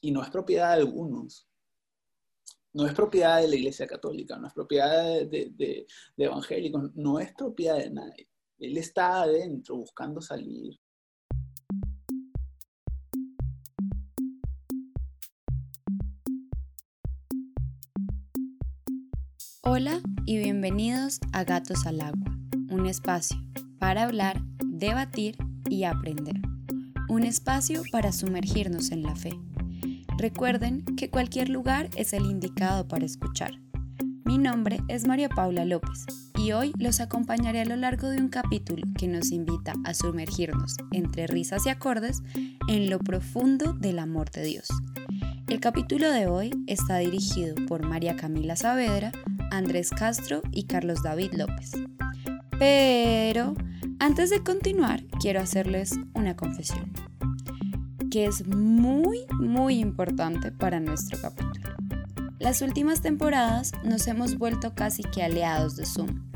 y no es propiedad de algunos. No es propiedad de la Iglesia Católica, no es propiedad de, de evangélicos, no es propiedad de nadie. Él está adentro buscando salir. Hola y bienvenidos a Gatos al Agua, un espacio para hablar, debatir y aprender. Un espacio para sumergirnos en la fe. Recuerden que cualquier lugar es el indicado para escuchar. Mi nombre es María Paula López y hoy los acompañaré a lo largo de un capítulo que nos invita a sumergirnos entre risas y acordes en lo profundo del amor de Dios. El capítulo de hoy está dirigido por María Camila Saavedra, Andrés Castro y Carlos David López. Pero antes de continuar, quiero hacerles una confesión que es muy, muy importante para nuestro capítulo. Las últimas temporadas nos hemos vuelto casi que aliados de Zoom.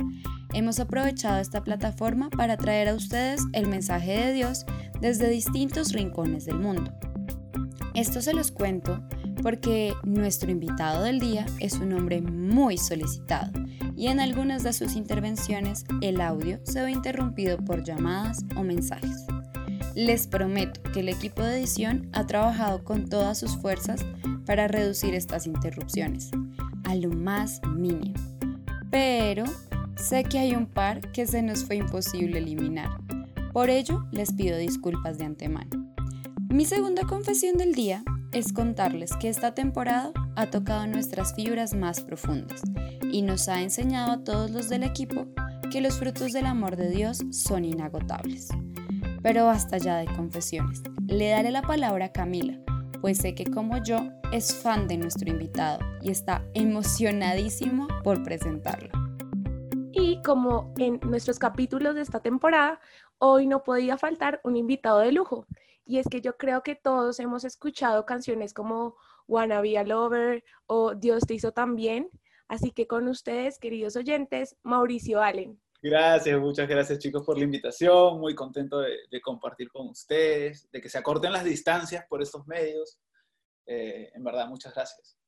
Hemos aprovechado esta plataforma para traer a ustedes el mensaje de Dios desde distintos rincones del mundo. Esto se los cuento porque nuestro invitado del día es un hombre muy solicitado y en algunas de sus intervenciones el audio se ve interrumpido por llamadas o mensajes. Les prometo que el equipo de edición ha trabajado con todas sus fuerzas para reducir estas interrupciones, a lo más mínimo. Pero sé que hay un par que se nos fue imposible eliminar. Por ello, les pido disculpas de antemano. Mi segunda confesión del día es contarles que esta temporada ha tocado nuestras fibras más profundas y nos ha enseñado a todos los del equipo que los frutos del amor de Dios son inagotables. Pero basta ya de confesiones. Le daré la palabra a Camila, pues sé que como yo es fan de nuestro invitado y está emocionadísimo por presentarlo. Y como en nuestros capítulos de esta temporada, hoy no podía faltar un invitado de lujo. Y es que yo creo que todos hemos escuchado canciones como Wanna Be a Lover o Dios te hizo también. Así que con ustedes, queridos oyentes, Mauricio Allen. Gracias, muchas gracias chicos por la invitación. Muy contento de, compartir con ustedes, de que se acorten las distancias por estos medios. Eh, en verdad, muchas gracias.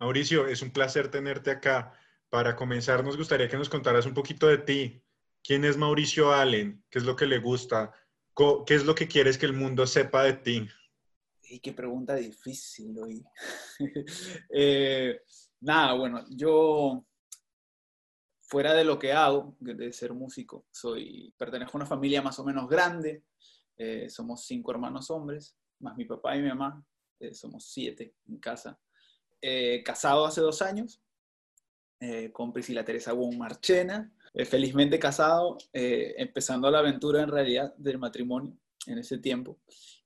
Mauricio, es un placer tenerte acá. Para comenzar, nos gustaría que nos contaras un poquito de ti. ¿Quién es Mauricio Allen? ¿Qué es lo que le gusta? ¿Qué es lo que quieres que el mundo sepa de ti? Y qué pregunta difícil hoy. Eh, nada, bueno, yo fuera de lo que hago, de ser músico, soy, pertenezco a una familia más o menos grande, eh, somos cinco hermanos hombres, más mi papá y mi mamá, eh, somos siete en casa. Eh, casado hace dos años, con Priscila Teresa Wong Marchena, felizmente casado, empezando la aventura en realidad del matrimonio en ese tiempo.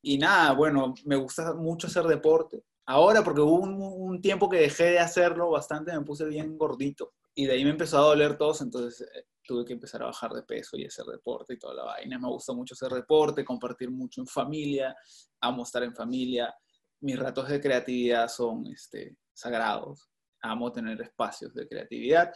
Y nada, bueno, me gusta mucho hacer deporte. Ahora, porque hubo un, un tiempo que dejé de hacerlo bastante, me puse bien gordito y de ahí me empezó a doler todo, entonces eh, tuve que empezar a bajar de peso y hacer deporte y toda la vaina. Me gusta mucho hacer deporte, compartir mucho en familia, amo estar en familia. Mis ratos de creatividad son este, sagrados. Amo tener espacios de creatividad.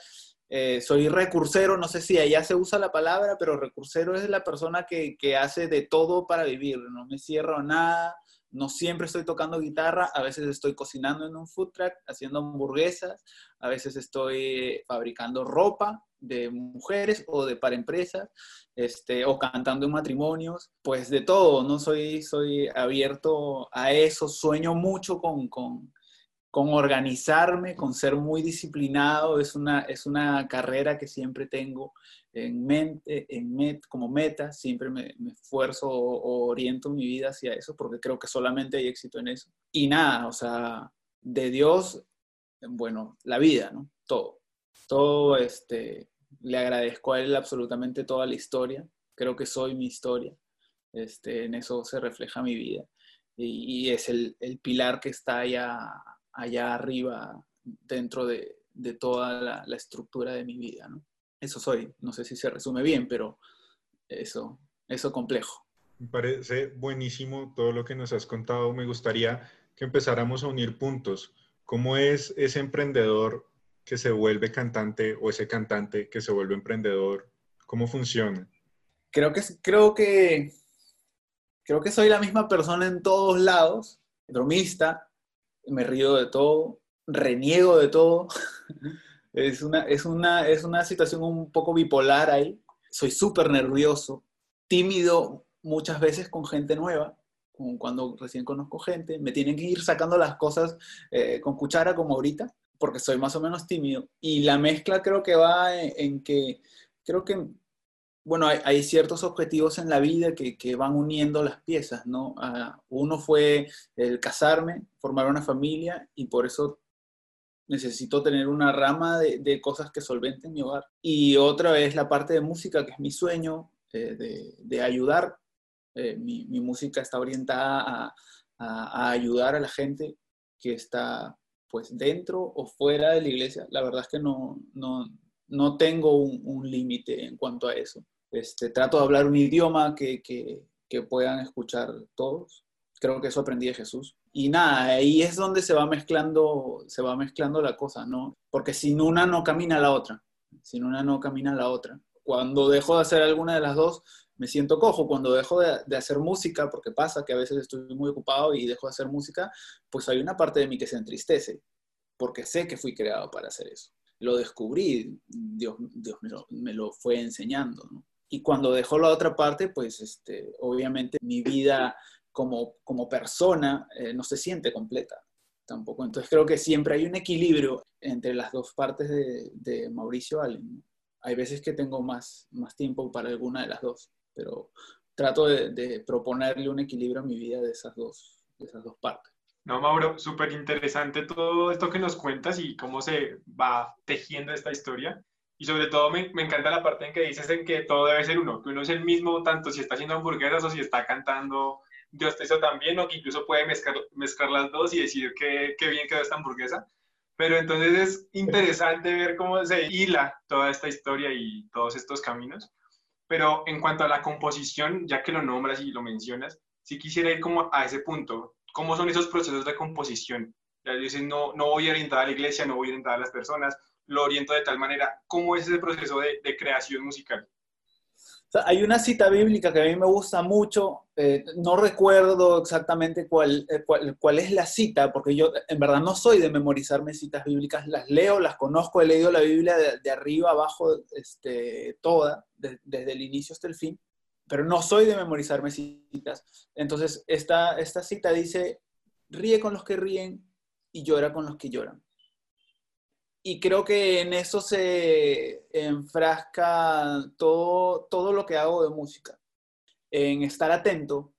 Eh, soy recursero, no sé si allá se usa la palabra, pero recursero es la persona que, que hace de todo para vivir. No me cierro a nada, no siempre estoy tocando guitarra, a veces estoy cocinando en un food truck, haciendo hamburguesas, a veces estoy fabricando ropa de mujeres o de para empresas, este, o cantando en matrimonios, pues de todo, no soy, soy abierto a eso, sueño mucho con, con, con organizarme, con ser muy disciplinado, es una, es una carrera que siempre tengo en mente, en met, como meta, siempre me, esfuerzo o, oriento mi vida hacia eso, porque creo que solamente hay éxito en eso. Y nada, o sea, de Dios, bueno, la vida, ¿no? Todo. Todo, este, le agradezco a Él absolutamente toda la historia. Creo que soy mi historia. Este, en eso se refleja mi vida. Y, es el, el, pilar que está allá, allá arriba dentro de, de toda la, la estructura de mi vida, ¿no? Eso soy. No sé si se resume bien, pero eso, eso complejo. Me parece buenísimo todo lo que nos has contado. Me gustaría que empezáramos a unir puntos. ¿Cómo es ese emprendedor que se vuelve cantante o ese cantante que se vuelve emprendedor? ¿Cómo funciona? Creo que, creo que, creo que soy la misma persona en todos lados, bromista, me río de todo, reniego de todo. es, una, es, una, es una situación un poco bipolar ahí. Soy súper nervioso, tímido muchas veces con gente nueva, como cuando recién conozco gente. Me tienen que ir sacando las cosas eh, con cuchara como ahorita, porque soy más o menos tímido. Y la mezcla creo que va en que creo que bueno, hay, ciertos objetivos en la vida que, van uniendo las piezas, ¿no? Ah, uno fue el casarme, formar una familia y por eso necesito tener una rama de, cosas que solventen mi hogar. Y otra es la parte de música, que es mi sueño, eh, de, ayudar. Eh, mi, música está orientada a, ayudar a la gente que está pues dentro o fuera de la iglesia. La verdad es que no, no, no tengo un límite en cuanto a eso. Este, trato de hablar un idioma que, puedan escuchar todos. Creo que eso aprendí de Jesús. Y nada, ahí es donde se va mezclando, se va mezclando la cosa, ¿no? Porque sin una no camina la otra. Sin una no camina la otra. Cuando dejo de hacer alguna de las dos, me siento cojo. Cuando dejo de, de, hacer música, porque pasa que a veces estoy muy ocupado y dejo de hacer música, pues hay una parte de mí que se entristece, porque sé que fui creado para hacer eso. Lo descubrí, Dios, Dios me, lo, me lo fue enseñando, ¿no? Y cuando dejó la otra parte, pues este, obviamente mi vida como, como persona eh, no se siente completa tampoco. Entonces creo que siempre hay un equilibrio entre las dos partes de, Mauricio Allen. Hay veces que tengo más, más tiempo para alguna de las dos, pero trato de, de proponerle un equilibrio a mi vida de esas dos, de esas dos partes. No, Mauro, súper interesante todo esto que nos cuentas y cómo se va tejiendo esta historia. Y sobre todo me, me, encanta la parte en que dices en que todo debe ser uno, que uno es el mismo tanto si está haciendo hamburguesas o si está cantando Dios te hizo también, o que incluso puede mezclar, mezclar las dos y decir que, que bien quedó esta hamburguesa. Pero entonces es interesante ver cómo se hila toda esta historia y todos estos caminos. Pero en cuanto a la composición, ya que lo nombras y lo mencionas, sí quisiera ir como a ese punto. ¿Cómo son esos procesos de composición? Ya dices, no, no voy a orientar a la iglesia, no voy a orientar a las personas, lo oriento de tal manera. ¿Cómo es ese proceso de, creación musical? hay una cita bíblica que a mí me gusta mucho, eh, no recuerdo exactamente eh, cuál, es la cita, porque yo en verdad no soy de memorizarme citas bíblicas, las leo, las conozco, he leído la Biblia de, arriba abajo, este, toda, desde el inicio hasta el fin, pero no soy de memorizarme citas. Entonces, esta, esta cita dice, ríe con los que ríen y llora con los que lloran y creo que en eso se enfrasca todo, todo lo que hago de música, en estar atento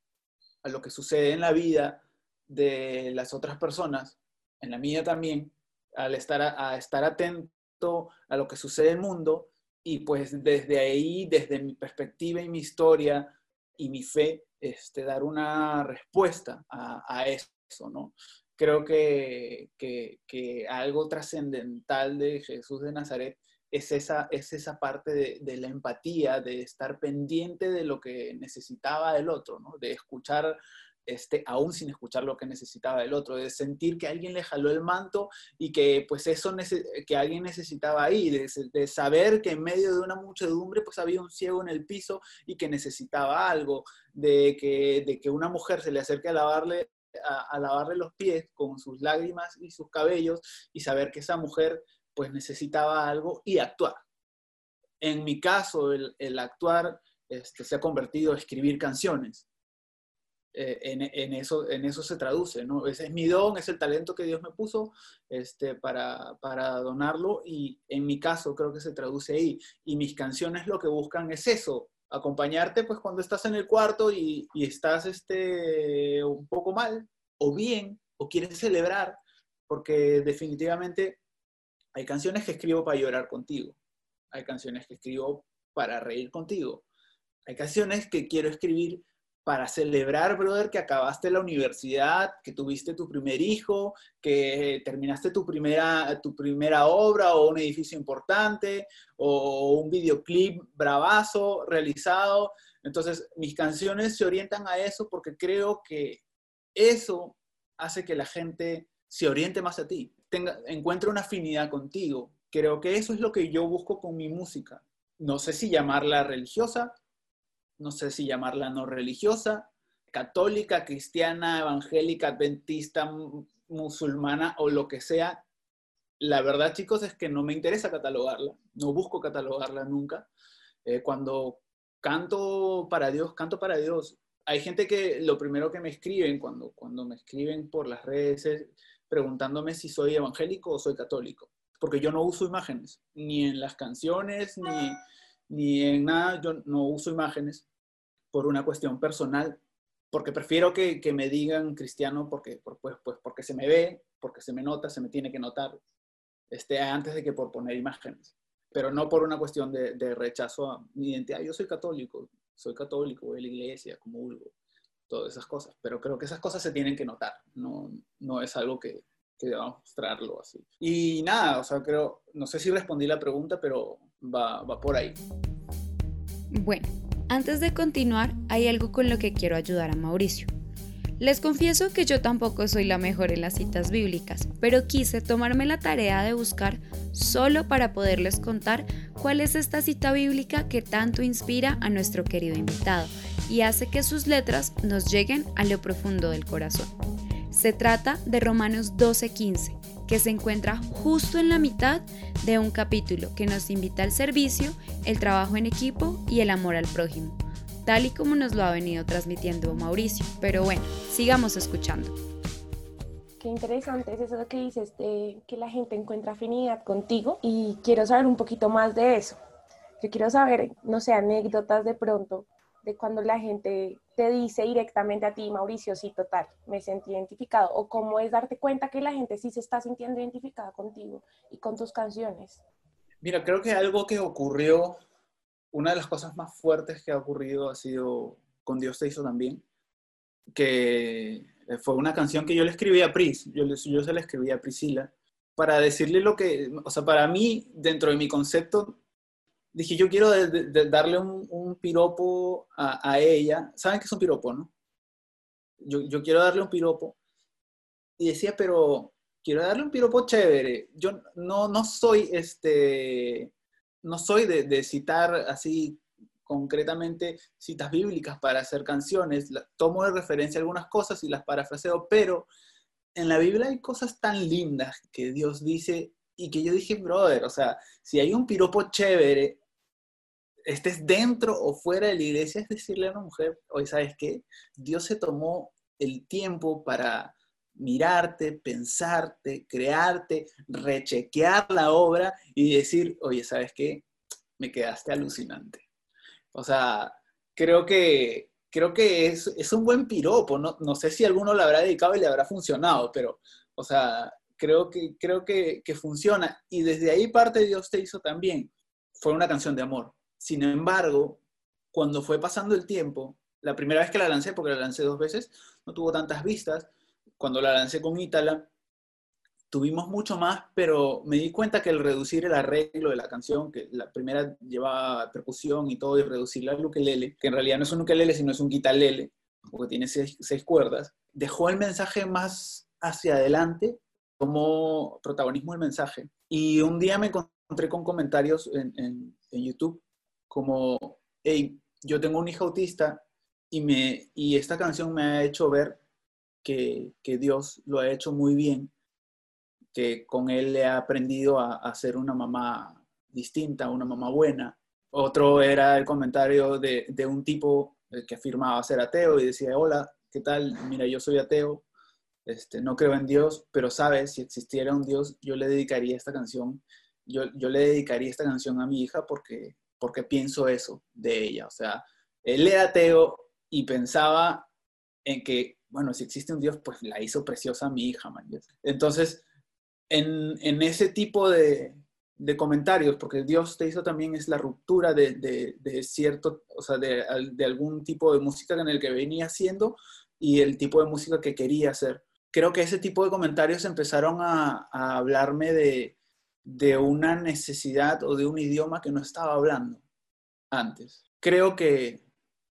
a lo que sucede en la vida de las otras personas, en la mía también, al estar, a, estar atento a lo que sucede en el mundo y pues desde ahí, desde mi perspectiva y mi historia y mi fe, este, dar una respuesta a, a eso, ¿no? Creo que, algo trascendental de Jesús de Nazaret es esa, es esa parte de, la empatía, de estar pendiente de lo que necesitaba el otro, ¿no? de escuchar, este, aún sin escuchar lo que necesitaba el otro, de sentir que alguien le jaló el manto y que pues eso que alguien necesitaba ahí, de, saber que en medio de una muchedumbre pues había un ciego en el piso y que necesitaba algo, de que, de que una mujer se le acerque a lavarle a, lavarle los pies con sus lágrimas y sus cabellos y saber que esa mujer pues necesitaba algo y actuar. En mi caso, el, actuar este, se ha convertido en escribir canciones. Eh, en, eso, en eso se traduce, ¿no? Ese es mi don, es el talento que Dios me puso este, para, para donarlo y en mi caso creo que se traduce ahí. Y mis canciones lo que buscan es eso, acompañarte pues cuando estás en el cuarto y, estás este, un poco mal o bien o quieres celebrar, porque definitivamente hay canciones que escribo para llorar contigo, hay canciones que escribo para reír contigo, hay canciones que quiero escribir para celebrar, brother, que acabaste la universidad, que tuviste tu primer hijo, que terminaste tu primera, tu primera obra o un edificio importante o un videoclip bravazo realizado. Entonces, mis canciones se orientan a eso porque creo que eso hace que la gente se oriente más a ti, tenga, encuentre una afinidad contigo. Creo que eso es lo que yo busco con mi música. No sé si llamarla religiosa, no sé si llamarla no religiosa, católica, cristiana, evangélica, adventista, musulmana o lo que sea. La verdad, chicos, es que no me interesa catalogarla, no busco catalogarla nunca. Eh, cuando canto para Dios, canto para Dios. Hay gente que lo primero que me escriben cuando, cuando me escriben por las redes es preguntándome si soy evangélico o soy católico, porque yo no uso imágenes, ni en las canciones, ni, ni en nada, yo no uso imágenes por una cuestión personal, porque prefiero que, que me digan cristiano porque, pues, pues, porque se me ve, porque se me nota, se me tiene que notar, este, antes de que por poner imágenes pero no por una cuestión de, de, rechazo a mi identidad. Yo soy católico, soy católico, voy a la iglesia, comulgo, todas esas cosas, pero creo que esas cosas se tienen que notar, no, no es algo que, que debamos mostrarlo así. Y nada, o sea, creo, no sé si respondí la pregunta, pero va, va por ahí. Bueno, antes de continuar, hay algo con lo que quiero ayudar a Mauricio. Les confieso que yo tampoco soy la mejor en las citas bíblicas, pero quise tomarme la tarea de buscar solo para poderles contar cuál es esta cita bíblica que tanto inspira a nuestro querido invitado y hace que sus letras nos lleguen a lo profundo del corazón. Se trata de Romanos 12:15, que se encuentra justo en la mitad de un capítulo que nos invita al servicio, el trabajo en equipo y el amor al prójimo tal y como nos lo ha venido transmitiendo Mauricio. Pero bueno, sigamos escuchando. Qué interesante es eso que dices, que la gente encuentra afinidad contigo y quiero saber un poquito más de eso. Yo quiero saber, no sé, anécdotas de pronto de cuando la gente te dice directamente a ti, Mauricio, sí, total, me sentí identificado, o cómo es darte cuenta que la gente sí se está sintiendo identificada contigo y con tus canciones. Mira, creo que algo que ocurrió una de las cosas más fuertes que ha ocurrido ha sido con Dios te hizo también, que fue una canción que yo le escribí a Pris, yo, yo se la escribí a Priscila, para decirle lo que, o sea, para mí, dentro de mi concepto, dije, yo quiero darle un, piropo a, ella. ¿Saben qué es un piropo, no? Yo, yo quiero darle un piropo. Y decía, pero quiero darle un piropo chévere. Yo no, no soy este no soy de, citar así concretamente citas bíblicas para hacer canciones, tomo de referencia algunas cosas y las parafraseo, pero en la Biblia hay cosas tan lindas que Dios dice y que yo dije, brother, o sea, si hay un piropo chévere, estés dentro o fuera de la iglesia, es decirle a una mujer, oye, ¿sabes qué? Dios se tomó el tiempo para mirarte, pensarte, crearte, rechequear la obra y decir, oye, ¿sabes qué? Me quedaste alucinante. O sea, creo que, creo que es, es un buen piropo. No, no, sé si alguno lo habrá dedicado y le habrá funcionado, pero, o sea, creo que, creo que, que funciona. Y desde ahí parte Dios te hizo también. Fue una canción de amor. Sin embargo, cuando fue pasando el tiempo, la primera vez que la lancé, porque la lancé dos veces, no tuvo tantas vistas, cuando la lancé con Ítala, tuvimos mucho más, pero me di cuenta que el reducir el arreglo de la canción, que la primera llevaba percusión y todo, y reducirla al ukelele, que en realidad no es un ukelele, sino es un guitarlele, porque tiene seis, cuerdas, dejó el mensaje más hacia adelante como protagonismo del mensaje. Y un día me encontré con comentarios en, en, en YouTube como, hey, yo tengo un hijo autista y, me, y esta canción me ha hecho ver que, Dios lo ha hecho muy bien, que con él ha aprendido a, ser una mamá distinta, una mamá buena. Otro era el comentario de, un tipo eh, que afirmaba ser ateo y decía, hola, ¿qué tal? Mira, yo soy ateo, este, no creo en Dios, pero sabes, si existiera un Dios, yo le dedicaría esta canción, yo, yo le dedicaría esta canción a mi hija porque, porque pienso eso de ella. O sea, él era ateo y pensaba en que bueno, si existe un Dios, pues la hizo preciosa mi hija, man. Entonces, en, en ese tipo de, de, comentarios, porque Dios te hizo también es la ruptura de, de, cierto, o sea, de, algún tipo de música en el que venía haciendo y el tipo de música que quería hacer. Creo que ese tipo de comentarios empezaron a, a hablarme de, de una necesidad o de un idioma que no estaba hablando antes. Creo que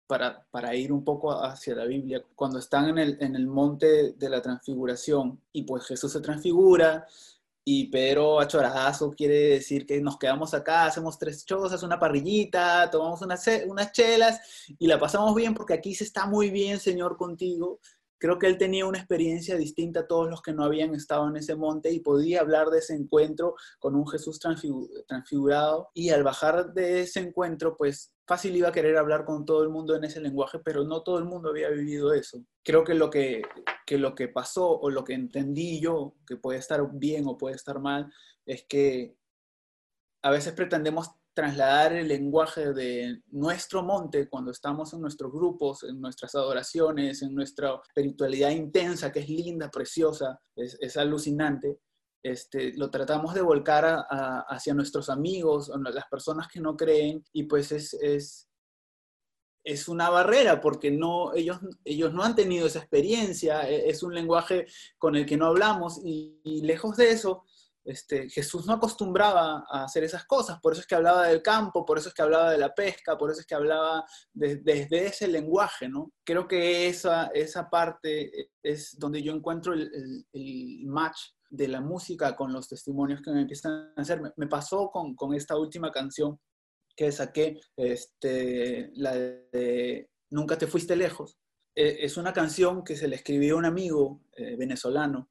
para, ir un poco hacia la Biblia, cuando están en el, en el monte de la transfiguración y pues Jesús se transfigura y Pedro Achorazo quiere decir que nos quedamos acá, hacemos tres chozas, una parrillita, tomamos unas, unas chelas y la pasamos bien porque aquí se está muy bien, Señor, contigo. Creo que él tenía una experiencia distinta a todos los que no habían estado en ese monte y podía hablar de ese encuentro con un Jesús transfigurado. Y al bajar de ese encuentro, pues fácil iba a querer hablar con todo el mundo en ese lenguaje, pero no todo el mundo había vivido eso. Creo que lo que, que lo que pasó o lo que entendí yo, que puede estar bien o puede estar mal, es que a veces pretendemos trasladar el lenguaje de nuestro monte cuando estamos en nuestros grupos, en nuestras adoraciones, en nuestra espiritualidad intensa, que es linda, preciosa, es, es alucinante, este, lo tratamos de volcar hacia nuestros amigos, las personas que no creen, y pues es, es, es una barrera porque no, ellos, ellos no han tenido esa experiencia, e, es un lenguaje con el que no hablamos, y, lejos de eso, este, Jesús no acostumbraba a hacer esas cosas, por eso es que hablaba del campo, por eso es que hablaba de la pesca, por eso es que hablaba desde ese lenguaje, ¿no? Creo que esa, esa parte es donde yo encuentro el, match de la música con los testimonios que me empiezan a hacer. Me, pasó con, con, esta última canción que saqué, este, la de Nunca te fuiste lejos. E, es una canción que se le escribió a un amigo eh, venezolano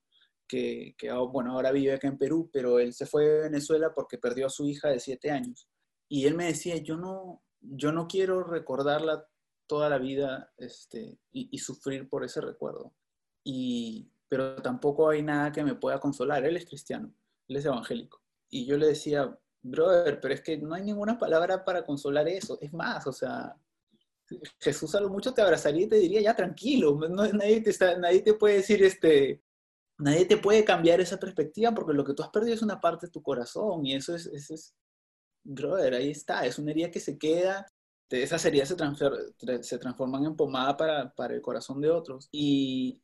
que, que, bueno, ahora vive acá en Perú, pero él se fue de Venezuela porque perdió a su hija de siete años. Y él me decía, yo no, yo no quiero recordarla toda la vida este, y, sufrir por ese recuerdo. Y, pero tampoco hay nada que me pueda consolar. Él es cristiano, él es evangélico. Y yo le decía, brother, pero es que no hay ninguna palabra para consolar eso. Es más, o sea, Jesús a lo mucho te abrazaría y te diría, ya tranquilo, nadie, te está, nadie te puede decir, este, nadie te puede cambiar esa perspectiva porque lo que tú has perdido es una parte de tu corazón y eso es, eso es brother, ahí está, es una herida que se queda, esas heridas se, se transforman en pomada para, para el corazón de otros. Y,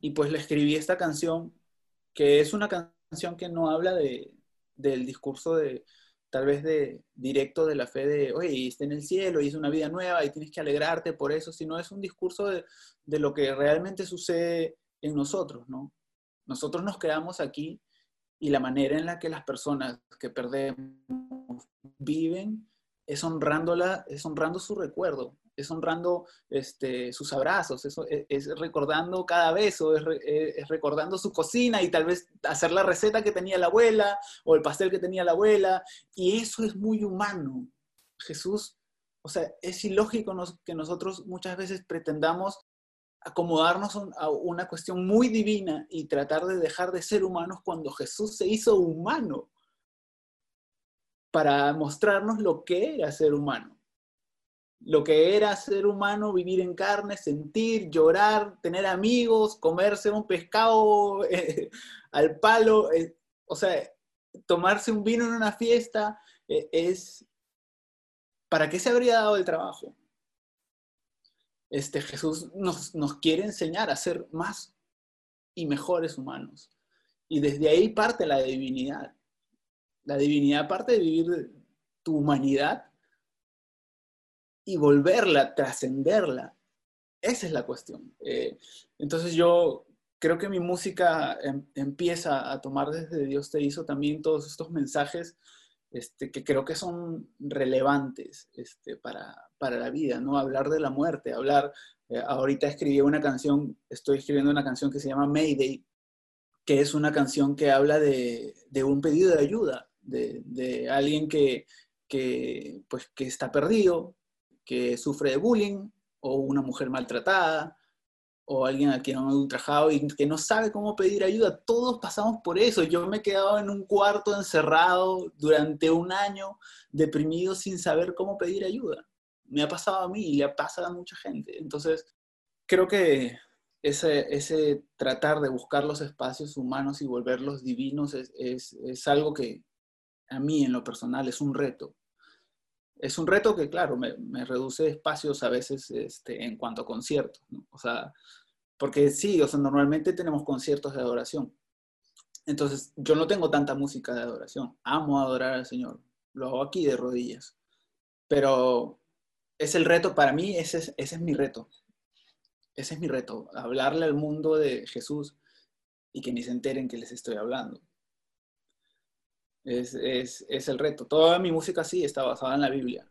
y pues le escribí esta canción, que es una canción que no habla de, del discurso de, tal vez de directo de la fe de, oye, está en el cielo y es una vida nueva y tienes que alegrarte por eso, sino es un discurso de, de lo que realmente sucede en nosotros, ¿no? Nosotros nos quedamos aquí y la manera en la que las personas que perdemos viven es honrándola, es honrando su recuerdo, es honrando este, sus abrazos, es, es, recordando cada beso, eh, es, recordando su cocina y tal vez hacer la receta que tenía la abuela o el pastel que tenía la abuela. Y eso es muy humano. Jesús, o sea, es ilógico que nosotros muchas veces pretendamos acomodarnos a una cuestión muy divina y tratar de dejar de ser humanos cuando Jesús se hizo humano para mostrarnos lo que era ser humano lo que era ser humano, vivir en carne, sentir, llorar, tener amigos, comerse un pescado al palo, eh, o sea, tomarse un vino en una fiesta, eh, es, ¿para qué se habría dado el trabajo? Este, Jesús nos, nos quiere enseñar a ser más y mejores humanos. Y desde ahí parte la divinidad. La divinidad parte de vivir tu humanidad y volverla, trascenderla. Esa es la cuestión. Eh, entonces yo creo que mi música em, empieza a tomar desde Dios te hizo también todos estos mensajes este, que creo que son relevantes este, para, para, la vida, ¿no? Hablar de la muerte, hablar, eh, ahorita escribí una canción, estoy escribiendo una canción que se llama Mayday, que es una canción que habla de, de un pedido de ayuda, de, de alguien que, que, pues, que está perdido, que sufre de bullying, o una mujer maltratada, o alguien a quien han ultrajado y que no sabe cómo pedir ayuda. Todos pasamos por eso. Yo me he quedado en un cuarto encerrado durante un año, deprimido, sin saber cómo pedir ayuda. Me ha pasado a mí y le ha pasado a mucha gente. Entonces, creo que ese, ese tratar de buscar los espacios humanos y volverlos divinos es, es, es algo que a mí en lo personal es un reto es un reto que, claro, me, reduce espacios a veces este, en cuanto a conciertos, O sea, porque sí, o sea, normalmente tenemos conciertos de adoración. Entonces, yo no tengo tanta música de adoración. Amo adorar al Señor. Lo hago aquí de rodillas. Pero es el reto, para mí ese es, ese es mi reto. Ese es mi reto, hablarle al mundo de Jesús y que ni se enteren que les estoy hablando. Es, es, es, el reto. Toda mi música sí está basada en la Biblia,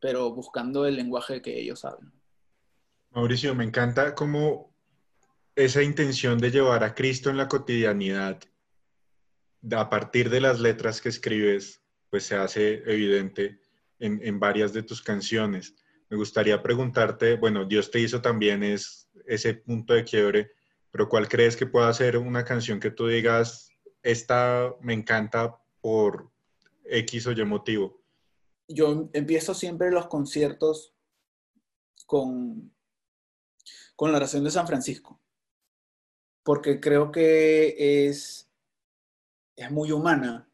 pero buscando el lenguaje que ellos hablan. Mauricio, me encanta cómo esa intención de llevar a Cristo en la cotidianidad, a partir de las letras que escribes, pues se hace evidente en, en varias de tus canciones. Me gustaría preguntarte, bueno, Dios te hizo también es ese punto de quiebre, pero ¿cuál crees que pueda ser una canción que tú digas, esta me encanta por X o Y motivo? Yo empiezo siempre los conciertos con, con la oración de San Francisco, porque creo que es, es muy humana.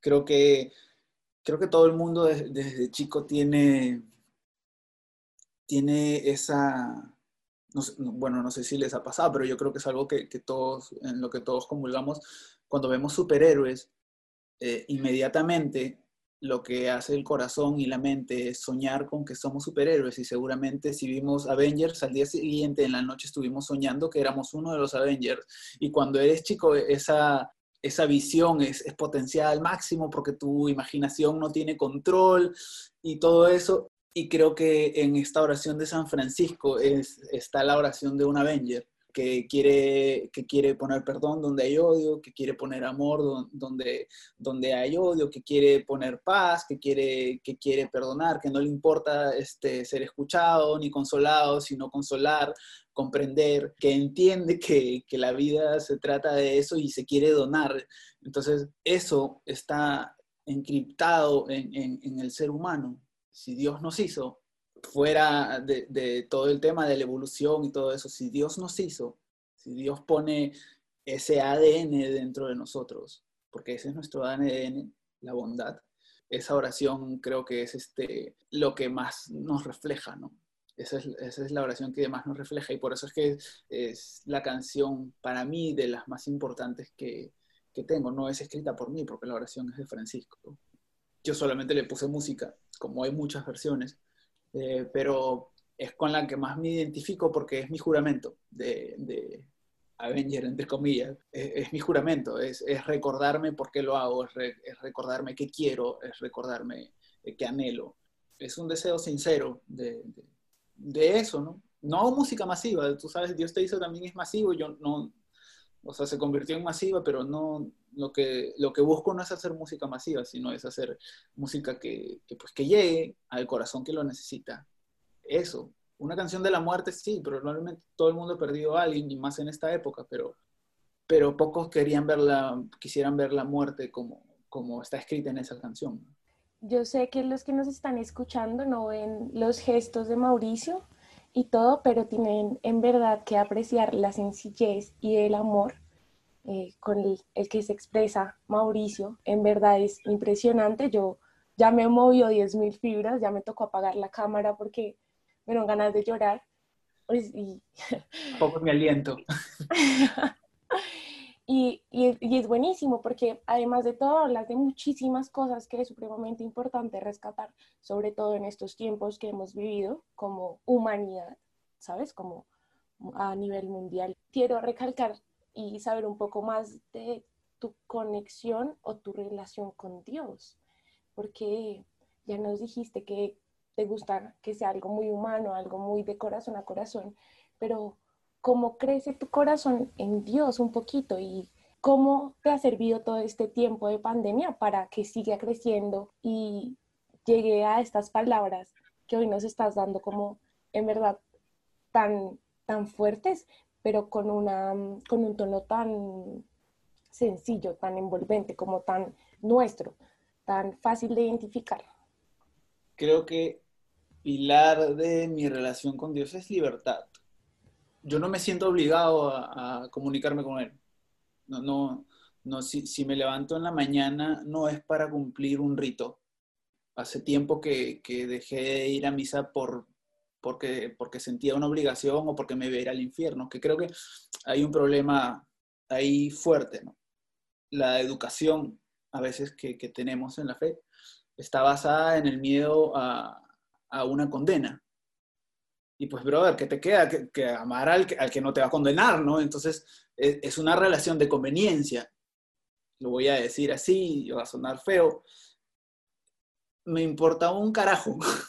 Creo que, creo que todo el mundo desde, desde chico tiene, tiene esa, bueno, no sé si les ha pasado, pero yo creo que es algo que, todos, en lo que todos comulgamos, cuando vemos superhéroes, eh, inmediatamente lo que hace el corazón y la mente es soñar con que somos superhéroes. Y seguramente si vimos Avengers al día siguiente en la noche estuvimos soñando que éramos uno de los Avengers. Y cuando eres chico esa, esa visión es, es potencial al máximo porque tu imaginación no tiene control y todo eso y creo que en esta oración de San Francisco es, está la oración de un Avenger, que quiere, que quiere poner perdón donde hay odio, que quiere poner amor donde, donde hay odio, que quiere poner paz, que quiere, que quiere perdonar, que no le importa este, ser escuchado ni consolado, sino consolar, comprender, que entiende que, que la vida se trata de eso y se quiere donar. Entonces, eso está encriptado en, en, en el ser humano si Dios nos hizo, fuera de, todo el tema de la evolución y todo eso, si Dios nos hizo, si Dios pone ese ADN dentro de nosotros, porque ese es nuestro ADN, la bondad, esa oración creo que es este, lo que más nos refleja, ¿no? Esa es, la oración que más nos refleja y por eso es que es, la canción para mí de las más importantes que, que tengo. No es escrita por mí porque la oración es de Francisco. Yo solamente le puse música como hay muchas versiones, eh, pero es con la que más me identifico porque es mi juramento de, Avenger, entre comillas. Es, mi juramento, es, recordarme por qué lo hago, es, recordarme qué quiero, es recordarme eh, qué anhelo. Es un deseo sincero de, eso, ¿no? No música masiva, tú sabes, Dios te hizo también es masivo, yo no, o sea, se convirtió en masiva, pero no, lo que, lo que busco no es hacer música masiva, sino es hacer música que, que, pues, que llegue al corazón que lo necesita. Eso. Una canción de la muerte, sí, probablemente todo el mundo ha perdido a alguien, y más en esta época, pero, pero pocos querían ver la, quisieran ver la muerte como, como está escrita en esa canción. Yo sé que los que nos están escuchando no ven los gestos de Mauricio y todo, pero tienen en verdad que apreciar la sencillez y el amor eh, con el, que se expresa Mauricio. En verdad es impresionante. Yo ya me movió 10.000 fibras, ya me tocó apagar la cámara porque me dieron ganas de llorar. Pues, y... Poco mi aliento. y, y, y, es buenísimo porque además de todo hablas de muchísimas cosas que es supremamente importante rescatar, sobre todo en estos tiempos que hemos vivido como humanidad, ¿sabes? Como a nivel mundial. Quiero recalcar y saber un poco más de tu conexión o tu relación con Dios, porque ya nos dijiste que te gusta que sea algo muy humano, algo muy de corazón a corazón, pero ¿cómo crece tu corazón en Dios un poquito y cómo te ha servido todo este tiempo de pandemia para que siga creciendo y llegue a estas palabras que hoy nos estás dando como en verdad tan, tan fuertes, pero con, una, con un tono tan sencillo, tan envolvente, como tan nuestro, tan fácil de identificar. Creo que pilar de mi relación con Dios es libertad. Yo no me siento obligado a, comunicarme con Él. No, no, no si, si, me levanto en la mañana no es para cumplir un rito. Hace tiempo que, que dejé de ir a misa por, porque, porque sentía una obligación o porque me iba a ir al infierno, que creo que hay un problema ahí fuerte, ¿no? La educación a veces que, que tenemos en la fe está basada en el miedo a, a una condena. Y pues, brother, ¿qué te queda? Que, amar al que, al que, no te va a condenar, ¿no? Entonces, es, es, una relación de conveniencia. lo voy a decir así, va a sonar feo, me importaba un carajo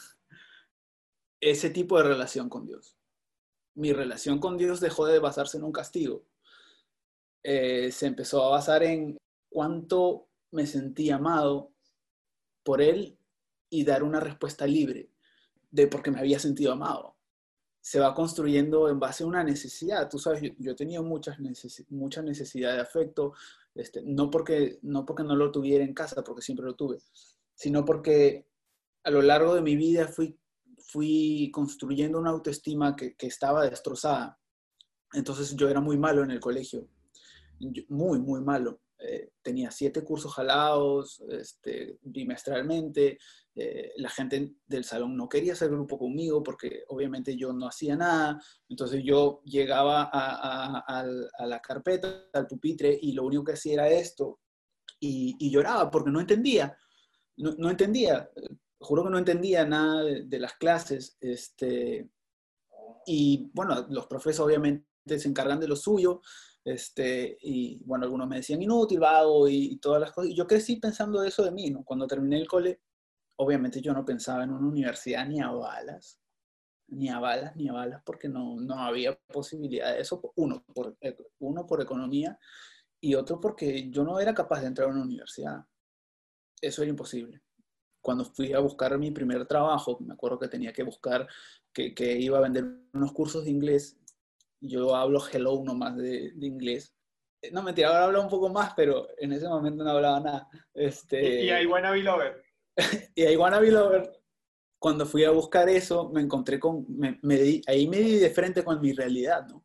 ese tipo de relación con Dios. Mi relación con Dios dejó de basarse en un castigo. Eh, se empezó a basar en cuánto me sentí amado por Él y dar una respuesta libre de por qué me había sentido amado. Se va construyendo en base a una necesidad. Tú sabes, yo, he tenido muchas mucha necesidad de afecto, este, no, porque, no porque no lo tuviera en casa, porque siempre lo tuve, sino porque a lo largo de mi vida fui, fui construyendo una autoestima que, que estaba destrozada. Entonces yo era muy malo en el colegio, muy, muy malo. Eh, tenía siete cursos jalados este, bimestralmente. Eh, la gente del salón no quería hacer grupo conmigo porque obviamente yo no hacía nada. Entonces yo llegaba a, a, la carpeta, al pupitre, y lo único que hacía era esto. Y, y lloraba porque no entendía. No, no, entendía. Juro que no entendía nada de, de las clases. Este, y bueno, los profesores obviamente se encargan de lo suyo. Este, y bueno, algunos me decían inútil, vago y, todas las cosas. Y yo crecí pensando eso de mí, ¿no? Cuando terminé el cole, obviamente yo no pensaba en una universidad ni a balas, ni a balas, ni a balas, porque no, no había posibilidad de eso. Uno por, eh, uno, por economía y otro porque yo no era capaz de entrar a una universidad. Eso era imposible. Cuando fui a buscar mi primer trabajo, me acuerdo que tenía que buscar que, que iba a vender unos cursos de inglés yo hablo hello nomás de, de inglés. Eh, no, mentira, ahora hablo un poco más, pero en ese momento no hablaba nada. Este... Y, I wanna be lover. y I wanna be lover. Cuando fui a buscar eso, me encontré con, me, me ahí me di de frente con mi realidad, ¿no?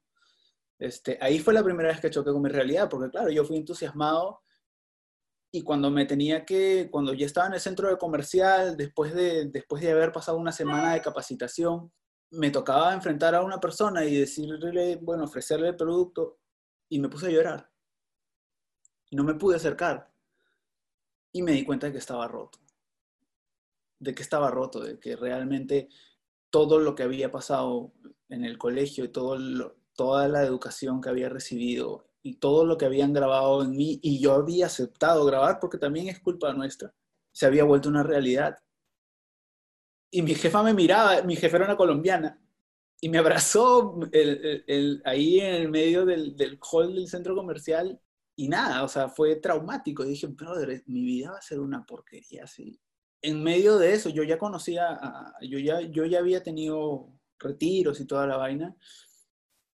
Este, ahí fue la primera vez que choqué con mi realidad, porque claro, yo fui entusiasmado y cuando me tenía que, cuando ya estaba en el centro de comercial, después de, después de haber pasado una semana de capacitación, me tocaba enfrentar a una persona y decirle, bueno, ofrecerle el producto y me puse a llorar. Y no me pude acercar. Y me di cuenta de que estaba roto. De que estaba roto, de que realmente todo lo que había pasado en el colegio y todo toda la educación que había recibido y todo lo que habían grabado en mí y yo había aceptado grabar porque también es culpa nuestra, se había vuelto una realidad y mi jefa me miraba, mi jefa era una colombiana, y me abrazó ahí en el medio del, del, hall del centro comercial y nada, o sea, fue traumático. Y dije, brother, mi vida va a ser una porquería así. En medio de eso, yo ya conocía, yo, ya, yo ya había tenido retiros y toda la vaina,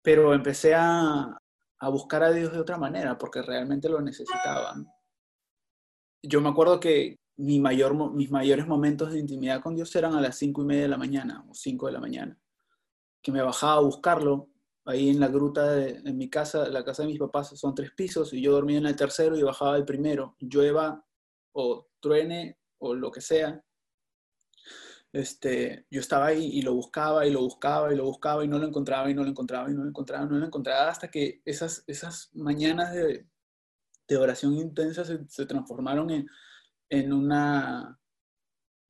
pero empecé a, a buscar a Dios de otra manera, porque realmente lo necesitaban. Yo me acuerdo que, mis mayores momentos de intimidad con Dios eran a las cinco y media de la mañana o cinco de la mañana, que me bajaba a buscarlo ahí en la gruta de en mi casa, la casa de mis papás son tres pisos y yo dormía en el tercero y bajaba el primero, llueva o truene o lo que sea. Este, yo estaba ahí y lo buscaba y lo buscaba y lo buscaba y no lo encontraba y no lo encontraba y no lo encontraba, no lo encontraba hasta que esas, esas mañanas de, oración intensa se, transformaron en, en una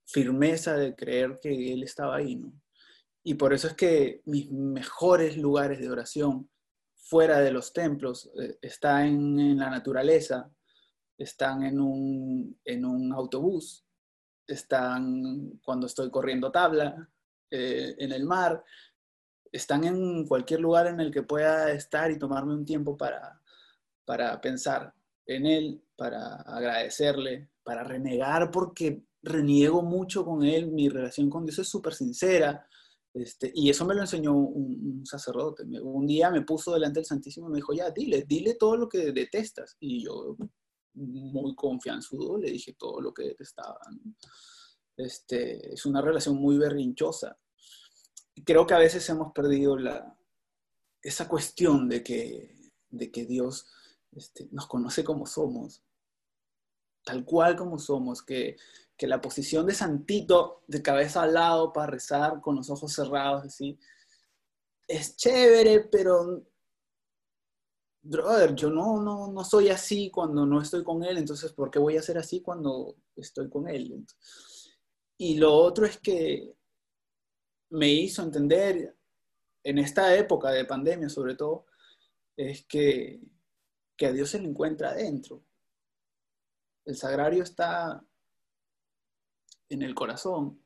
firmeza de creer que Él estaba ahí, ¿no? Y por eso es que mis mejores lugares de oración fuera de los templos eh, están en, la naturaleza, están en un, en un, autobús, están cuando estoy corriendo tabla, eh, en el mar, están en cualquier lugar en el que pueda estar y tomarme un tiempo para, para pensar en Él, para agradecerle, para renegar porque reniego mucho con Él, mi relación con Dios es súper sincera. Este, y eso me lo enseñó un, sacerdote. Un día me puso delante del Santísimo y me dijo, ya, dile, dile todo lo que detestas. Y yo, muy confianzudo, le dije todo lo que detestaba. Este, es una relación muy berrinchosa. Creo que a veces hemos perdido la, esa cuestión de que, de que Dios este, nos conoce como somos tal cual como somos, que, la posición de santito, de cabeza al lado para rezar con los ojos cerrados, así, es chévere, pero, brother, yo no, no, no soy así cuando no estoy con él, entonces, ¿por qué voy a ser así cuando estoy con él? Y lo otro es que me hizo entender, en esta época de pandemia sobre todo, es que, que a Dios se le encuentra adentro El sagrario está en el corazón.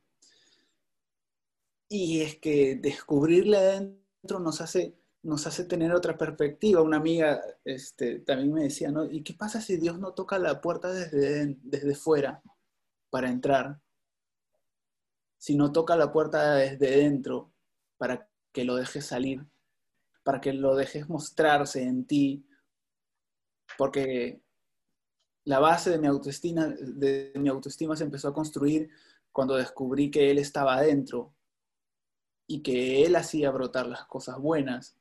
Y es que descubrirle adentro nos hace, nos hace tener otra perspectiva. Una amiga este, también me decía, ¿no? ¿Y qué pasa si Dios no toca la puerta desde, desde fuera para entrar? Si no toca la puerta desde dentro para que lo dejes salir, para que lo dejes mostrarse en ti, porque la base de mi autoestima, de mi autoestima se empezó a construir cuando descubrí que Él estaba adentro y que Él hacía brotar las cosas buenas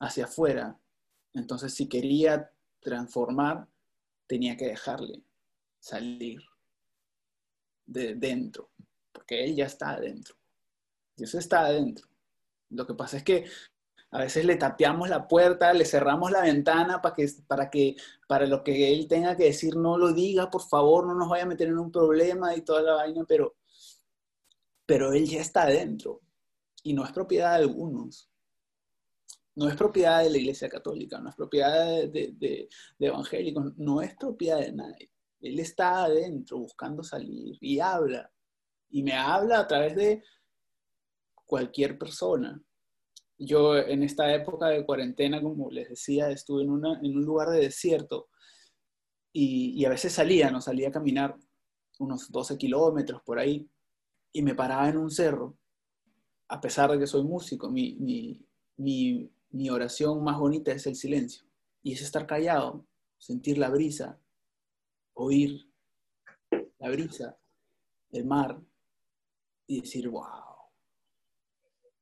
hacia afuera. Entonces, si quería transformar, tenía que dejarle salir de dentro, porque Él ya está adentro. Dios está adentro. Lo que pasa es que a veces le tapeamos la puerta, le cerramos la ventana para que, para que, para lo que él tenga que decir, no lo diga, por favor, no nos vaya a meter en un problema y toda la vaina, pero, pero él ya está adentro y no es propiedad de algunos. No es propiedad de la Iglesia Católica, no es propiedad de, de evangélicos, no es propiedad de nadie. Él está adentro buscando salir y habla. Y me habla a través de cualquier persona yo en esta época de cuarentena, como les decía, estuve en, un lugar de desierto y, a veces salía, no salía a caminar unos 12 kilómetros por ahí y me paraba en un cerro, a pesar de que soy músico, mi, mi oración más bonita es el silencio y es estar callado, sentir la brisa, oír la brisa, el mar y decir, wow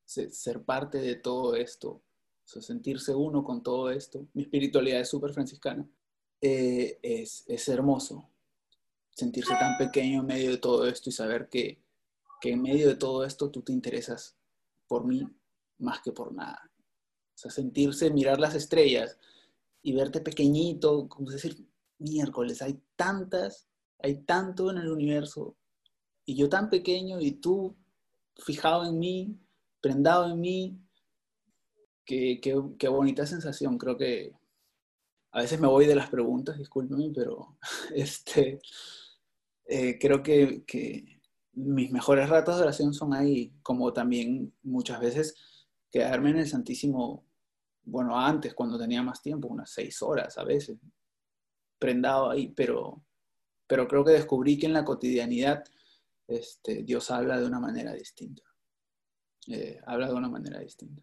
ser parte de todo esto, sentirse uno con todo esto. Mi espiritualidad es súper franciscana. Eh, es, es, hermoso sentirse tan pequeño en medio de todo esto y saber que, que, en medio de todo esto tú te interesas por mí más que por nada. O sea, sentirse, mirar las estrellas y verte pequeñito, como decir, miércoles, hay tantas, hay tanto en el universo y yo tan pequeño y tú fijado en mí, prendado en mí. Qué, qué, bonita sensación. Creo que a veces me voy de las preguntas, discúlpeme, pero este, eh, creo que, que, mis mejores ratos de oración son ahí, como también muchas veces quedarme en el Santísimo, bueno, antes, cuando tenía más tiempo, unas seis horas a veces, prendado ahí, pero, pero creo que descubrí que en la cotidianidad este, Dios habla de una manera distinta. Eh, habla de una manera distinta.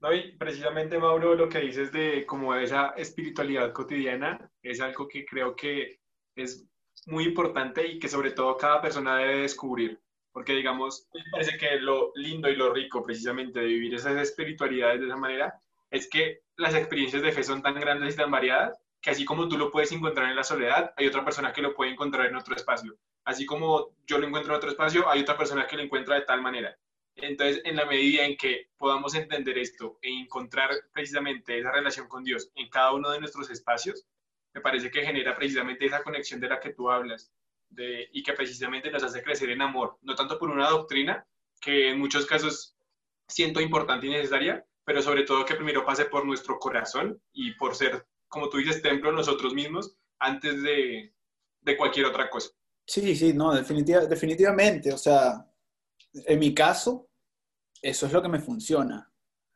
No, y precisamente, Mauro, lo que dices de como esa espiritualidad cotidiana es algo que creo que es muy importante y que sobre todo cada persona debe descubrir. Porque, digamos, me parece que lo lindo y lo rico precisamente de vivir esas espiritualidades de esa manera es que las experiencias de fe son tan grandes y tan variadas que así como tú lo puedes encontrar en la soledad, hay otra persona que lo puede encontrar en otro espacio. Así como yo lo encuentro en otro espacio, hay otra persona que lo encuentra de tal manera. Entonces, en la medida en que podamos entender esto e encontrar precisamente esa relación con Dios en cada uno de nuestros espacios, me parece que genera precisamente esa conexión de la que tú hablas de, y que precisamente nos hace crecer en amor, no tanto por una doctrina que en muchos casos siento importante y necesaria, pero sobre todo que primero pase por nuestro corazón y por ser, como tú dices, templo nosotros mismos antes de, de cualquier otra cosa. Sí, sí, no, definitiva, definitivamente. O sea, en mi caso, eso es lo que me funciona.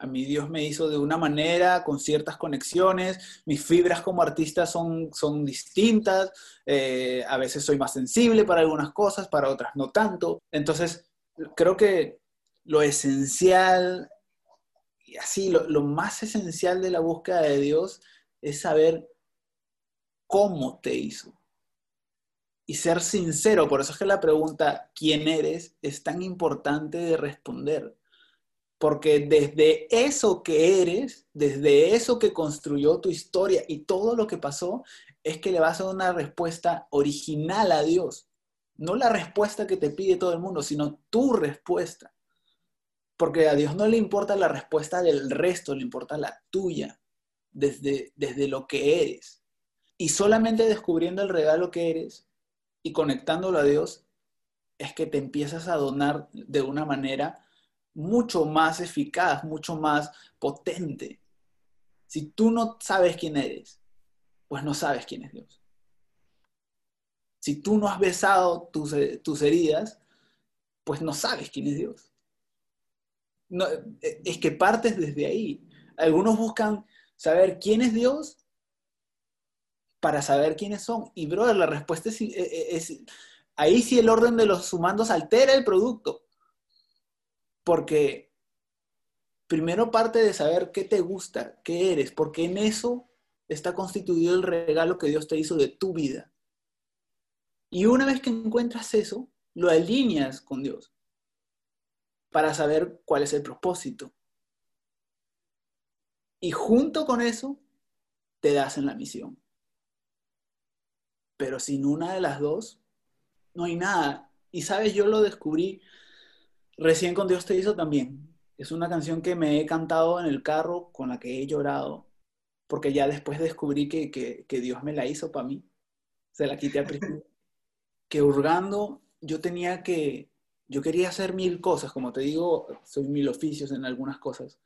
A mí Dios me hizo de una manera, con ciertas conexiones, mis fibras como artista son, son distintas, eh, a veces soy más sensible para algunas cosas, para otras no tanto. Entonces, creo que lo esencial, y así, lo, lo más esencial de la búsqueda de Dios es saber cómo te hizo y ser sincero. Por eso es que la pregunta, ¿quién eres?, es tan importante de responder. Porque desde eso que eres, desde eso que construyó tu historia y todo lo que pasó, es que le vas a dar una respuesta original a Dios. No la respuesta que te pide todo el mundo, sino tu respuesta. Porque a Dios no le importa la respuesta del resto, le importa la tuya, desde, desde lo que eres. Y solamente descubriendo el regalo que eres y conectándolo a Dios, es que te empiezas a donar de una manera mucho más eficaz, mucho más potente. Si tú no sabes quién eres, pues no sabes quién es Dios. Si tú no has besado tus, eh, tus heridas, pues no sabes quién es Dios. No, eh, es que partes desde ahí. Algunos buscan saber quién es Dios para saber quiénes son. Y, brother, la respuesta es, es, ahí sí el orden de los sumandos altera el producto. Porque primero parte de saber qué te gusta, qué eres, porque en eso está constituido el regalo que Dios te hizo de tu vida. Y una vez que encuentras eso, lo alineas con Dios para saber cuál es el propósito. Y junto con eso, te das en la misión. Pero sin una de las dos, no hay nada. Y sabes, yo lo descubrí recién con Dios te hizo también. Es una canción que me he cantado en el carro, con la que he llorado, porque ya después descubrí que, que, Dios me la hizo para mí. Se la quité a principio. que hurgando yo tenía que, yo quería hacer mil cosas, como te digo, soy mil oficios en algunas cosas,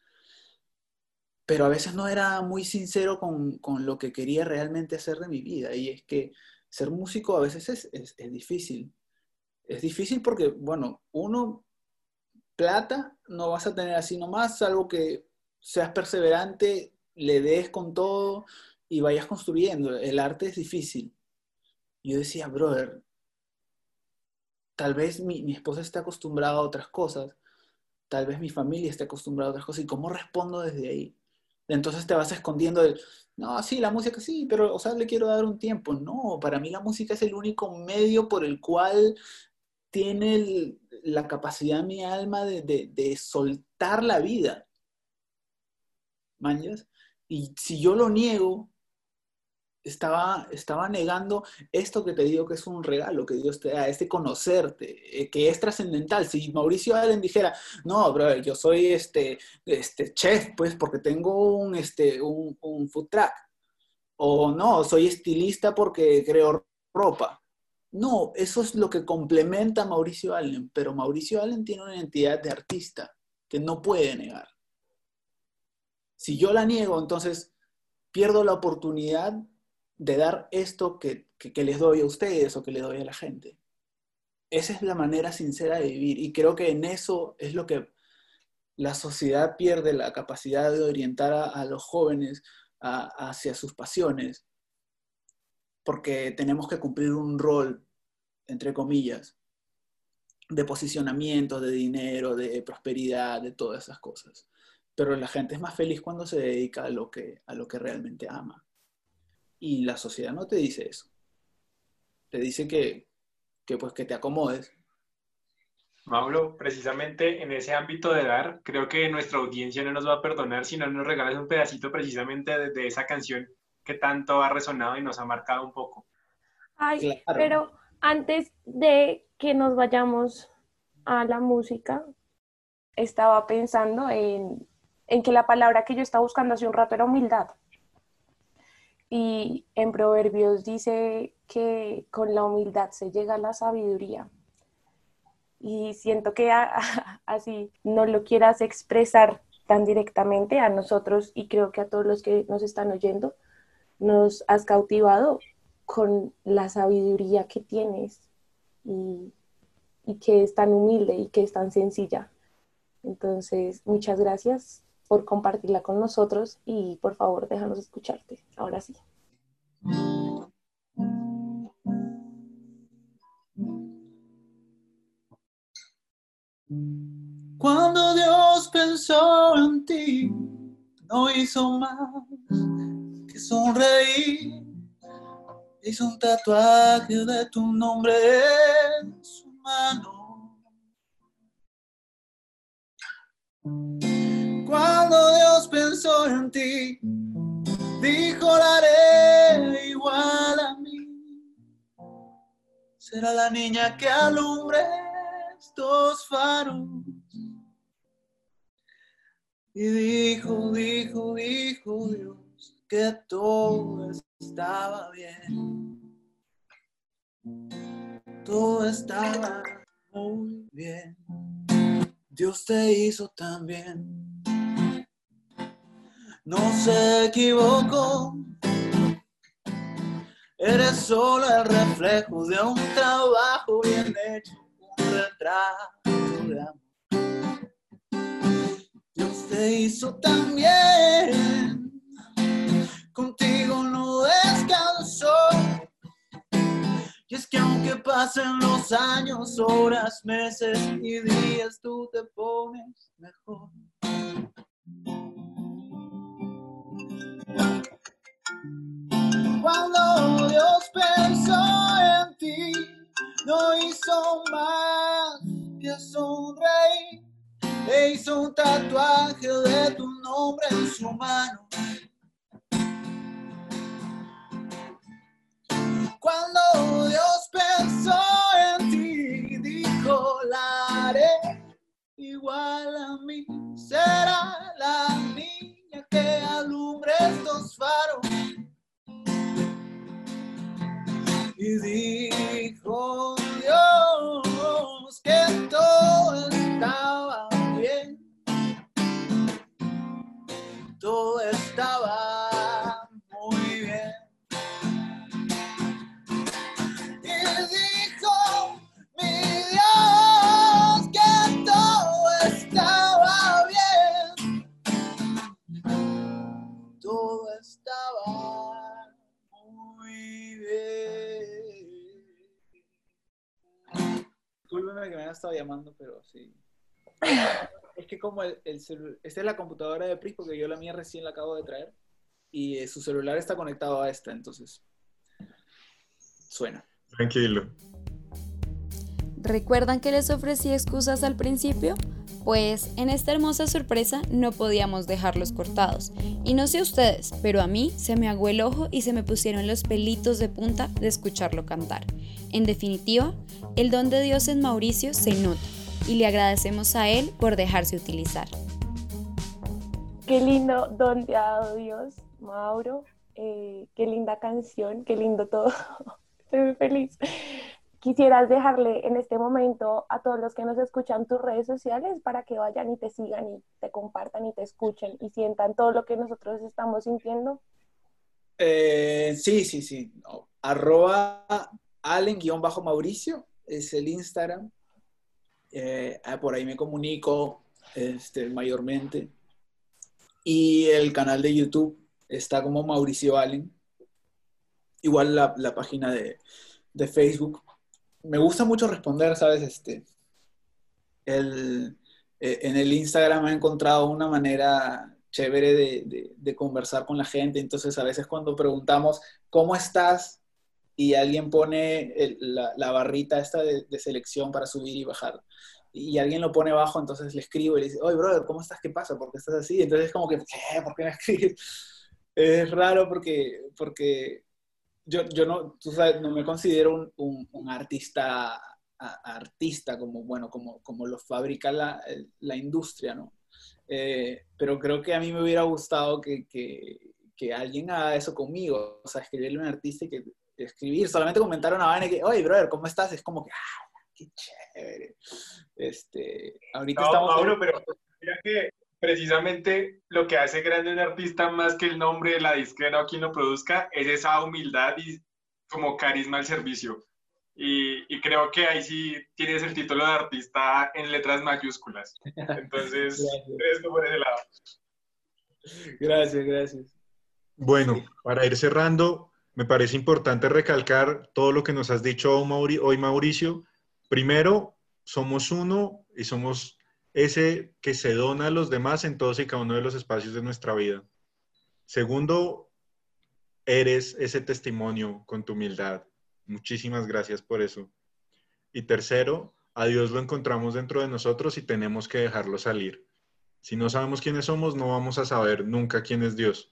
pero a veces no era muy sincero con, con lo que quería realmente hacer de mi vida. Y es que ser músico a veces es, es, es difícil. Es difícil porque, bueno, uno plata no vas a tener así nomás, salvo que seas perseverante, le des con todo y vayas construyendo. El arte es difícil. Yo decía, brother, tal vez mi, esposa esté acostumbrada a otras cosas, tal vez mi familia esté acostumbrada a otras cosas, ¿y cómo respondo desde ahí? Entonces te vas escondiendo de, no, sí, la música sí, pero, o sea, le quiero dar un tiempo. No, para mí la música es el único medio por el cual tiene la capacidad mi alma de, soltar la vida. ¿Mañas? Y si yo lo niego, estaba, estaba negando esto que te digo que es un regalo que Dios te da, este conocerte, eh, que es trascendental. Si Mauricio Allen dijera, no, bro, yo soy este, este chef, pues porque tengo un, este, un, un food track. O no, soy estilista porque creo ropa. No, eso es lo que complementa a Mauricio Allen, pero Mauricio Allen tiene una identidad de artista que no puede negar. Si yo la niego, entonces pierdo la oportunidad de dar esto que, les doy a ustedes o que le doy a la gente. Esa es la manera sincera de vivir y creo que en eso es lo que la sociedad pierde la capacidad de orientar a, los jóvenes hacia sus pasiones porque tenemos que cumplir un rol, entre comillas, de posicionamiento, de dinero, de prosperidad, de todas esas cosas. Pero la gente es más feliz cuando se dedica a lo que, a lo que realmente ama. Y la sociedad no te dice eso. Te dice que, que, pues, que te acomodes. Mauro, precisamente en ese ámbito de dar, creo que nuestra audiencia no nos va a perdonar si no nos regalas un pedacito precisamente de esa canción que tanto ha resonado y nos ha marcado un poco. Ay, pero antes de que nos vayamos a la música, estaba pensando en, en que la palabra que yo estaba buscando hace un rato era humildad. Y en Proverbios dice que con la humildad se llega a la sabiduría. Y siento que así no lo quieras expresar tan directamente a nosotros y creo que a todos los que nos están oyendo, nos has cautivado con la sabiduría que tienes y, que es tan humilde y que es tan sencilla. Entonces, muchas gracias por compartirla con nosotros y por favor déjanos escucharte. Ahora sí. Cuando Dios pensó en ti, no hizo más sonreír. Hizo un tatuaje de tu nombre en su mano. Cuando Dios pensó en ti, dijo la haré igual a mí. Será la niña que alumbre estos faros. Y dijo, dijo, dijo Dios que todo estaba bien. Todo estaba muy bien. Dios te hizo también. No se equivocó. Eres solo el reflejo de un trabajo bien hecho, un retrato de amor. Dios te hizo también, contigo no descansó. Y es que aunque pasen los años, horas, meses y días, tú te pones mejor. Cuando Dios pensó en ti, no hizo más que sonreír. E hizo un tatuaje de tu nombre en su mano. Llamando, pero sí. Es que como el, el esta es la computadora de Pris, porque yo la mía recién la acabo de traer, y eh, su celular está conectado a esta, entonces suena. Tranquilo. ¿Recuerdan que les ofrecí excusas al principio? Pues en esta hermosa sorpresa no podíamos dejarlos cortados. Y no sé ustedes, pero a mí se me aguó el ojo y se me pusieron los pelitos de punta de escucharlo cantar. En definitiva, el don de Dios en Mauricio se nota y le agradecemos a él por dejarse utilizar. Qué lindo don te ha dado Dios, Mauro. Eh, qué linda canción, qué lindo todo. Estoy muy feliz. Quisieras dejarle en este momento a todos los que nos escuchan tus redes sociales para que vayan y te sigan y te compartan y te escuchen y sientan todo lo que nosotros estamos sintiendo. Eh, sí, sí, sí. No. Arroba Allen-Mauricio es el Instagram. Eh, ah, por ahí me comunico este, mayormente. Y el canal de YouTube está como Mauricio Allen. Igual la, la página de, de Facebook. Me gusta mucho responder, ¿sabes? Este, el, eh, en el Instagram he encontrado una manera chévere de, de, de, conversar con la gente. Entonces, a veces cuando preguntamos, ¿cómo estás? Y alguien pone el, la, la, barrita esta de, de, selección para subir y bajar. Y alguien lo pone abajo, entonces le escribo y le dice, oye, brother, ¿cómo estás? ¿Qué pasa? ¿Por qué estás así? Entonces es como que, ¿qué? ¿Por qué me escribes? Es raro porque, porque yo, yo no, tú sabes, no me considero un, un, un artista, a, artista como, bueno, como, como lo fabrica la, la industria, ¿no? Eh, pero creo que a mí me hubiera gustado que, que, que, alguien haga eso conmigo, o sea, escribirle a un artista y que escribir, solamente comentar una vaina y que, oye, brother, ¿cómo estás? Es como que, ah, qué chévere. Este, ahorita no, estamos... Mauro, en... pero mira que precisamente lo que hace grande un artista más que el nombre de la disquera o quien lo produzca es esa humildad y como carisma al servicio. Y, y, creo que ahí sí tienes el título de artista en letras mayúsculas. Entonces, esto por ese lado. Gracias, gracias. Bueno, para ir cerrando, me parece importante recalcar todo lo que nos has dicho hoy, Mauricio. Primero, somos uno y somos ese que se dona a los demás en todos y cada uno de los espacios de nuestra vida. Segundo, eres ese testimonio con tu humildad. Muchísimas gracias por eso. Y tercero, a Dios lo encontramos dentro de nosotros y tenemos que dejarlo salir. Si no sabemos quiénes somos, no vamos a saber nunca quién es Dios.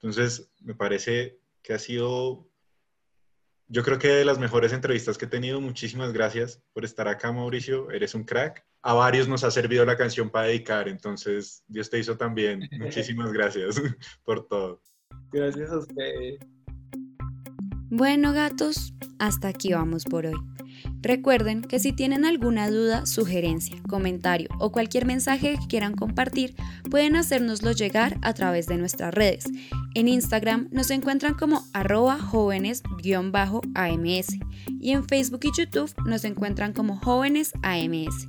Entonces, me parece que ha sido, yo creo que de las mejores entrevistas que he tenido. Muchísimas gracias por estar acá, Mauricio. Eres un crack. A varios nos ha servido la canción para dedicar, entonces Dios te hizo también. Muchísimas gracias por todo. Gracias a ustedes. Bueno, gatos, hasta aquí vamos por hoy. Recuerden que si tienen alguna duda, sugerencia, comentario o cualquier mensaje que quieran compartir, pueden hacérnoslo llegar a través de nuestras redes. En Instagram nos encuentran como arroba jóvenes-ams y en Facebook y YouTube nos encuentran como jóvenes AMS.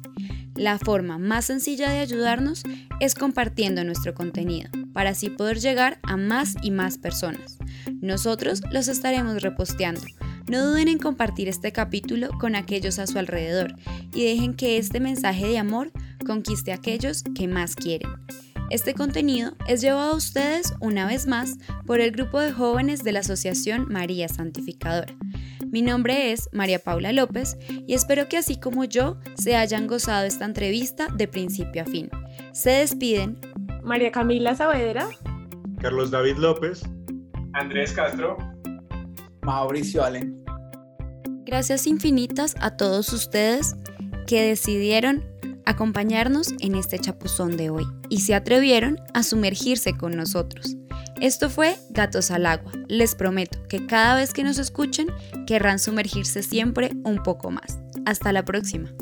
La forma más sencilla de ayudarnos es compartiendo nuestro contenido para así poder llegar a más y más personas. Nosotros los estaremos reposteando. No duden en compartir este capítulo con aquellos a su alrededor y dejen que este mensaje de amor conquiste a aquellos que más quieren. Este contenido es llevado a ustedes una vez más por el grupo de jóvenes de la Asociación María Santificadora. Mi nombre es María Paula López y espero que así como yo se hayan gozado esta entrevista de principio a fin. Se despiden María Camila Saavedra, Carlos David López, Andrés Castro, Mauricio Allen. Gracias infinitas a todos ustedes que decidieron acompañarnos en este chapuzón de hoy y se atrevieron a sumergirse con nosotros. Esto fue Gatos al Agua. Les prometo que cada vez que nos escuchen querrán sumergirse siempre un poco más. Hasta la próxima.